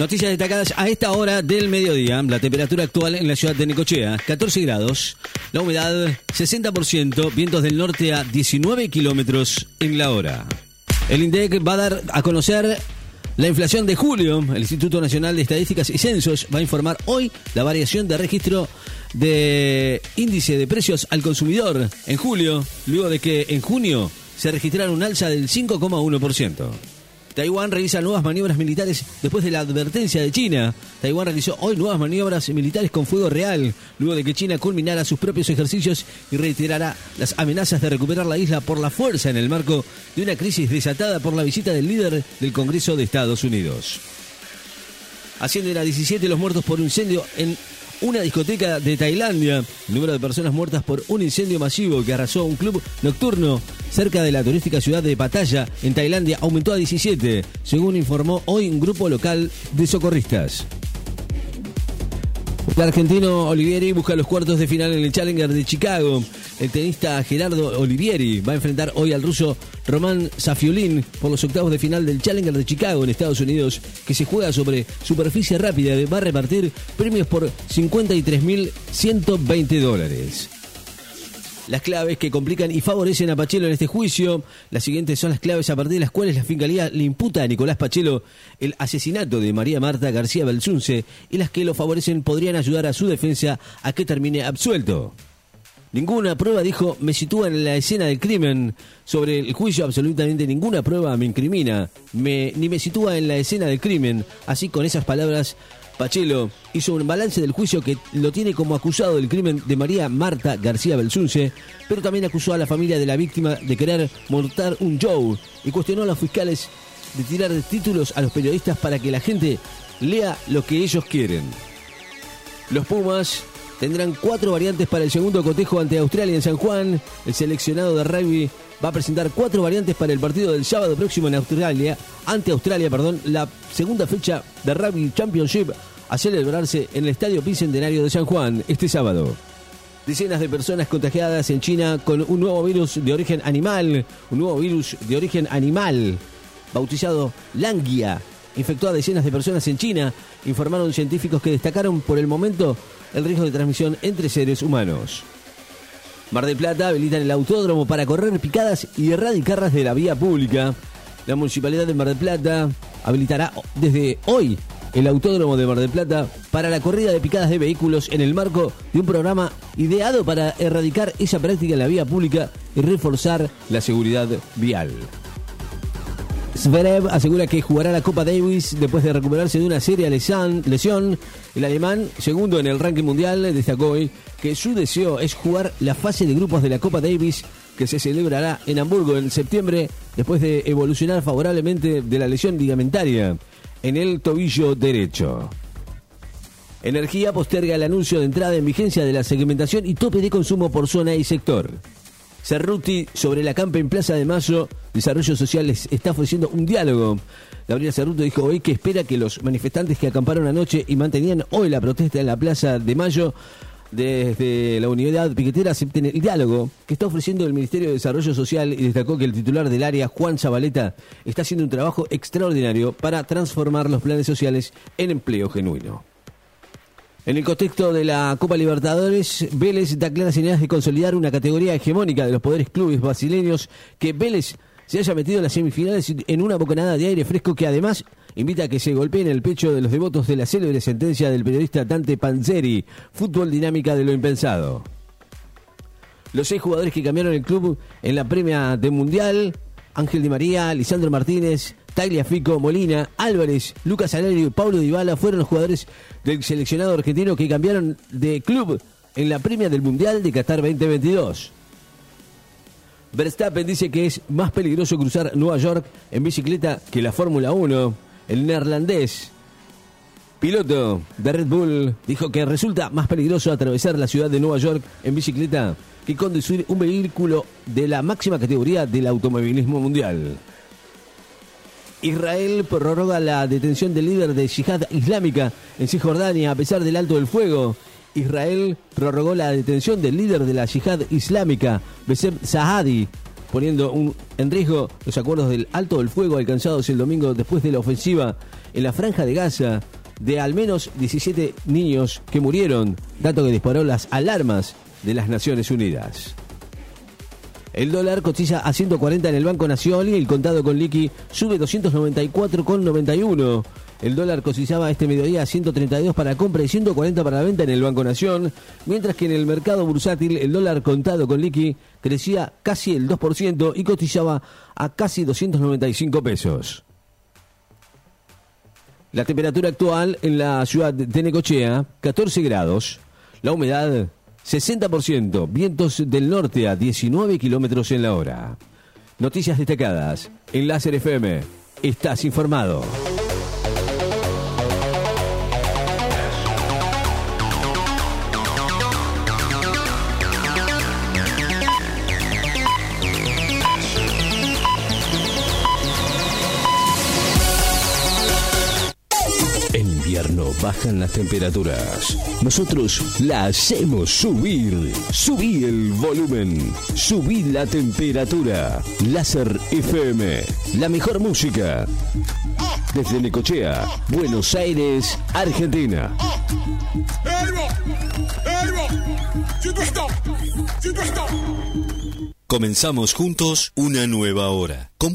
Noticias destacadas a esta hora del mediodía. La temperatura actual en la ciudad de Necochea, 14 grados. La humedad, 60%. Vientos del norte a 19 kilómetros en la hora. El INDEC va a dar a conocer la inflación de julio. El Instituto Nacional de Estadísticas y Censos va a informar hoy la variación de registro de índice de precios al consumidor en julio, luego de que en junio se registrara un alza del 5,1%. Taiwán realiza nuevas maniobras militares después de la advertencia de China. Taiwán realizó hoy nuevas maniobras militares con fuego real, luego de que China culminara sus propios ejercicios y reiterará las amenazas de recuperar la isla por la fuerza en el marco de una crisis desatada por la visita del líder del Congreso de Estados Unidos. Ascienden a 17 los muertos por incendio en una discoteca de Tailandia. El número de personas muertas por un incendio masivo que arrasó un club nocturno cerca de la turística ciudad de Pattaya, en Tailandia, aumentó a 17, según informó hoy un grupo local de socorristas. El argentino Olivieri busca los cuartos de final en el Challenger de Chicago. El tenista Gerardo Olivieri va a enfrentar hoy al ruso Román Safiolin por los octavos de final del Challenger de Chicago en Estados Unidos, que se juega sobre superficie rápida y va a repartir premios por 53.120 dólares las claves que complican y favorecen a Pachelo en este juicio. Las siguientes son las claves a partir de las cuales la Fiscalía le imputa a Nicolás Pachelo el asesinato de María Marta García Belsunce y las que lo favorecen podrían ayudar a su defensa a que termine absuelto. Ninguna prueba, dijo, me sitúa en la escena del crimen. Sobre el juicio, absolutamente ninguna prueba me incrimina, me, ni me sitúa en la escena del crimen. Así, con esas palabras, Pachelo hizo un balance del juicio que lo tiene como acusado del crimen de María Marta García Belsunce, pero también acusó a la familia de la víctima de querer montar un show y cuestionó a los fiscales de tirar títulos a los periodistas para que la gente lea lo que ellos quieren. Los Pumas tendrán cuatro variantes para el segundo cotejo ante Australia en San Juan. El seleccionado de rugby va a presentar cuatro variantes para el partido del sábado próximo en Australia, ante Australia, perdón, la segunda fecha de Rugby Championship a celebrarse en el Estadio Bicentenario de San Juan este sábado. Decenas de personas contagiadas en China con un nuevo virus de origen animal, un nuevo virus de origen animal, bautizado Langia, infectó a decenas de personas en China, informaron científicos que destacaron por el momento el riesgo de transmisión entre seres humanos. Mar del Plata habilitan el autódromo para correr picadas y erradicarlas de la vía pública. La municipalidad de Mar del Plata habilitará desde hoy el Autódromo de Mar del Plata para la corrida de picadas de vehículos en el marco de un programa ideado para erradicar esa práctica en la vía pública y reforzar la seguridad vial. Zverev asegura que jugará la Copa Davis después de recuperarse de una seria lesión. El alemán, segundo en el ranking mundial, destacó hoy que su deseo es jugar la fase de grupos de la Copa Davis que se celebrará en Hamburgo en septiembre después de evolucionar favorablemente de la lesión ligamentaria en el tobillo derecho. Energía posterga el anuncio de entrada en vigencia de la segmentación y tope de consumo por zona y sector. Cerruti sobre la campa en Plaza de Mayo, Desarrollo Social les está ofreciendo un diálogo. Gabriel Cerruti dijo hoy que espera que los manifestantes que acamparon anoche y mantenían hoy la protesta en la Plaza de Mayo desde la unidad piquetera acepten el diálogo que está ofreciendo el Ministerio de Desarrollo Social y destacó que el titular del área, Juan Zabaleta, está haciendo un trabajo extraordinario para transformar los planes sociales en empleo genuino. En el contexto de la Copa Libertadores, Vélez da claras señales de consolidar una categoría hegemónica de los poderes clubes brasileños que Vélez se haya metido en las semifinales en una bocanada de aire fresco que además invita a que se golpeen el pecho de los devotos de la célebre sentencia del periodista Dante Panzeri, fútbol dinámica de lo impensado. Los seis jugadores que cambiaron el club en la premia de Mundial, Ángel Di María, Lisandro Martínez, Tagliafico, Molina, Álvarez, Lucas Alario y Paulo Dybala fueron los jugadores del seleccionado argentino que cambiaron de club en la premia del Mundial de Qatar 2022. Verstappen dice que es más peligroso cruzar Nueva York en bicicleta que la Fórmula 1. El neerlandés, piloto de Red Bull, dijo que resulta más peligroso atravesar la ciudad de Nueva York en bicicleta que conducir un vehículo de la máxima categoría del automovilismo mundial. Israel prorroga la detención del líder de Yihad Islámica en Cisjordania a pesar del alto del fuego. Israel prorrogó la detención del líder de la yihad islámica, Besem Sahadi, poniendo en riesgo los acuerdos del alto del fuego alcanzados el domingo después de la ofensiva en la franja de Gaza de al menos 17 niños que murieron, dato que disparó las alarmas de las Naciones Unidas. El dólar cotiza a 140 en el Banco Nacional y el contado con liqui sube 294,91. El dólar cotizaba este mediodía a 132 para compra y 140 para venta en el Banco Nación, mientras que en el mercado bursátil el dólar contado con liqui crecía casi el 2% y cotizaba a casi 295 pesos. La temperatura actual en la ciudad de Necochea, 14 grados. La humedad, 60%. Vientos del norte a 19 kilómetros en la hora. Noticias destacadas. En Láser FM. Estás informado. Bajan las temperaturas. Nosotros la hacemos subir. Subí el volumen. Subí la temperatura. Láser FM. La mejor música. Desde Necochea, Buenos Aires, Argentina. Comenzamos juntos una nueva hora. Con